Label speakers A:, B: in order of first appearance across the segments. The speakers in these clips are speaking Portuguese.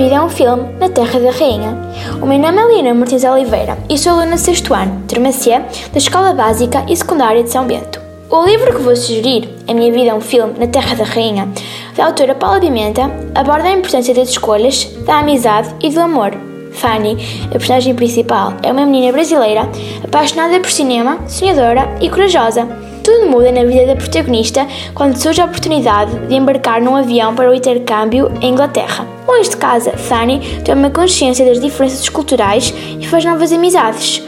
A: Vida é um filme na Terra da Rainha. O meu nome é Lina Martins Oliveira e sou aluna de 6 ano, turma C, da Escola Básica e Secundária de São Bento. O livro que vou sugerir, A Minha Vida é um Filme na Terra da Rainha, da autora Paula Pimenta, aborda a importância das escolhas, da amizade e do amor. Fanny, a personagem principal, é uma menina brasileira apaixonada por cinema, sonhadora e corajosa. Tudo muda na vida da protagonista quando surge a oportunidade de embarcar num avião para o intercâmbio em Inglaterra. Longe de casa, Fanny toma consciência das diferenças culturais e faz novas amizades.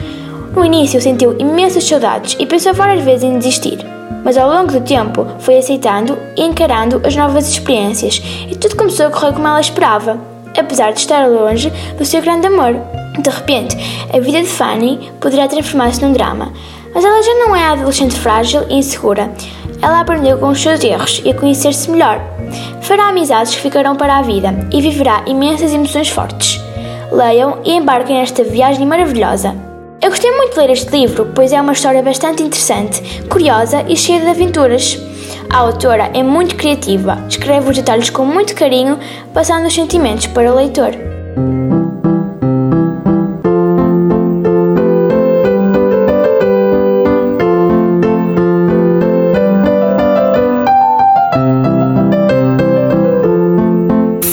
A: No início sentiu imensas saudades e pensou várias vezes em desistir, mas ao longo do tempo foi aceitando e encarando as novas experiências e tudo começou a correr como ela esperava, apesar de estar longe do seu grande amor. De repente, a vida de Fanny poderá transformar-se num drama, mas ela já não é adolescente frágil e insegura. Ela aprendeu com os seus erros e a conhecer-se melhor. Fará amizades que ficarão para a vida e viverá imensas emoções fortes. Leiam e embarquem nesta viagem maravilhosa. Eu gostei muito de ler este livro, pois é uma história bastante interessante, curiosa e cheia de aventuras. A autora é muito criativa, escreve os detalhes com muito carinho, passando os sentimentos para o leitor.